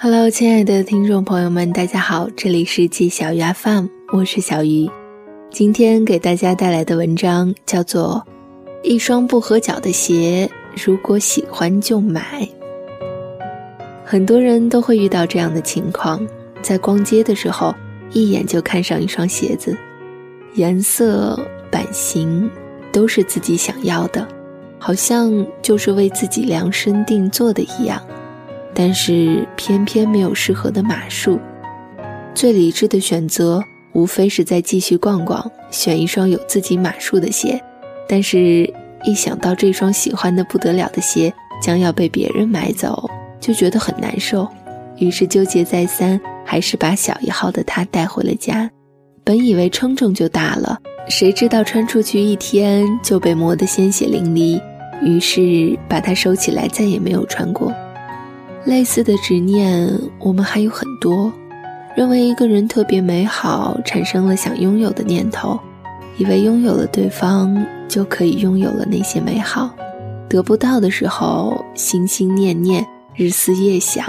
Hello，亲爱的听众朋友们，大家好，这里是季小鱼 FM，我是小鱼。今天给大家带来的文章叫做《一双不合脚的鞋，如果喜欢就买》。很多人都会遇到这样的情况，在逛街的时候，一眼就看上一双鞋子，颜色、版型都是自己想要的，好像就是为自己量身定做的一样。但是偏偏没有适合的码数，最理智的选择无非是再继续逛逛，选一双有自己码数的鞋。但是，一想到这双喜欢的不得了的鞋将要被别人买走，就觉得很难受。于是纠结再三，还是把小一号的它带回了家。本以为称称就大了，谁知道穿出去一天就被磨得鲜血淋漓，于是把它收起来，再也没有穿过。类似的执念，我们还有很多。认为一个人特别美好，产生了想拥有的念头，以为拥有了对方就可以拥有了那些美好。得不到的时候，心心念念，日思夜想，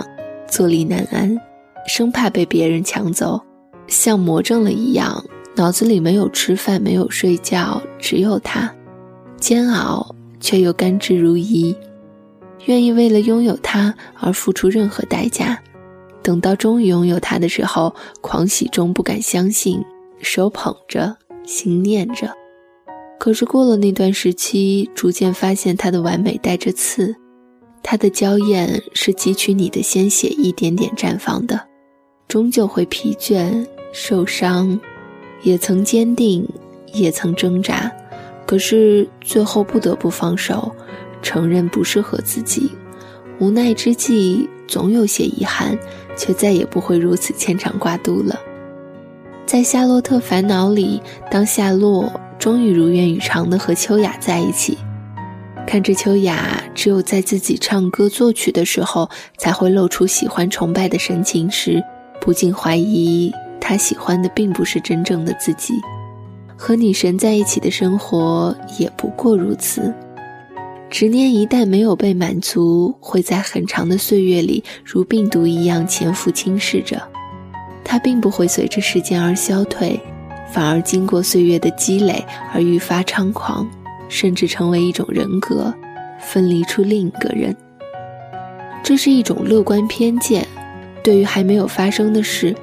坐立难安，生怕被别人抢走，像魔怔了一样，脑子里没有吃饭，没有睡觉，只有他，煎熬却又甘之如饴。愿意为了拥有它而付出任何代价，等到终于拥有它的时候，狂喜中不敢相信，手捧着，心念着。可是过了那段时期，逐渐发现它的完美带着刺，它的娇艳是汲取你的鲜血一点点绽放的，终究会疲倦、受伤，也曾坚定，也曾挣扎，可是最后不得不放手。承认不适合自己，无奈之际总有些遗憾，却再也不会如此牵肠挂肚了。在《夏洛特烦恼》里，当夏洛终于如愿以偿的和秋雅在一起，看着秋雅只有在自己唱歌作曲的时候才会露出喜欢崇拜的神情时，不禁怀疑他喜欢的并不是真正的自己。和女神在一起的生活也不过如此。执念一旦没有被满足，会在很长的岁月里如病毒一样潜伏侵蚀着。它并不会随着时间而消退，反而经过岁月的积累而愈发猖狂，甚至成为一种人格，分离出另一个人。这是一种乐观偏见，对于还没有发生的事，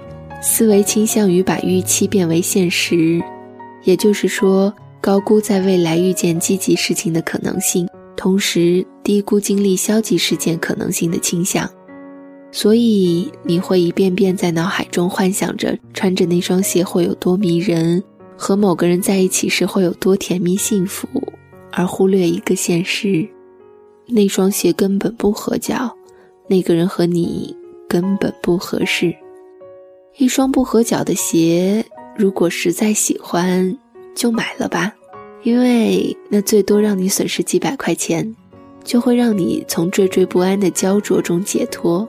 思维倾向于把预期变为现实，也就是说，高估在未来遇见积极事情的可能性。同时低估经历消极事件可能性的倾向，所以你会一遍遍在脑海中幻想着穿着那双鞋会有多迷人，和某个人在一起时会有多甜蜜幸福，而忽略一个现实：那双鞋根本不合脚，那个人和你根本不合适。一双不合脚的鞋，如果实在喜欢，就买了吧。因为那最多让你损失几百块钱，就会让你从惴惴不安的焦灼中解脱。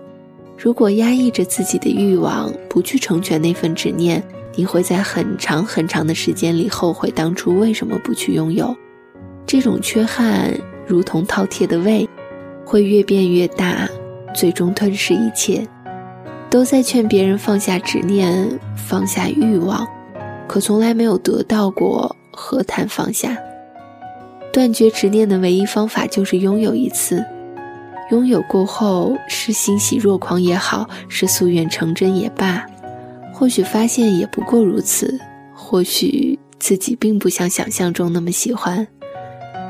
如果压抑着自己的欲望，不去成全那份执念，你会在很长很长的时间里后悔当初为什么不去拥有。这种缺憾如同饕餮的胃，会越变越大，最终吞噬一切。都在劝别人放下执念，放下欲望，可从来没有得到过。何谈放下？断绝执念的唯一方法就是拥有一次。拥有过后，是欣喜若狂也好，是夙愿成真也罢，或许发现也不过如此。或许自己并不像想象中那么喜欢，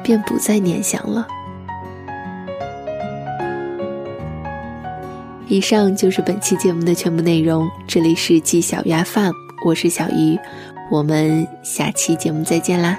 便不再念想了。以上就是本期节目的全部内容。这里是季小鸭饭我是小鱼。我们下期节目再见啦！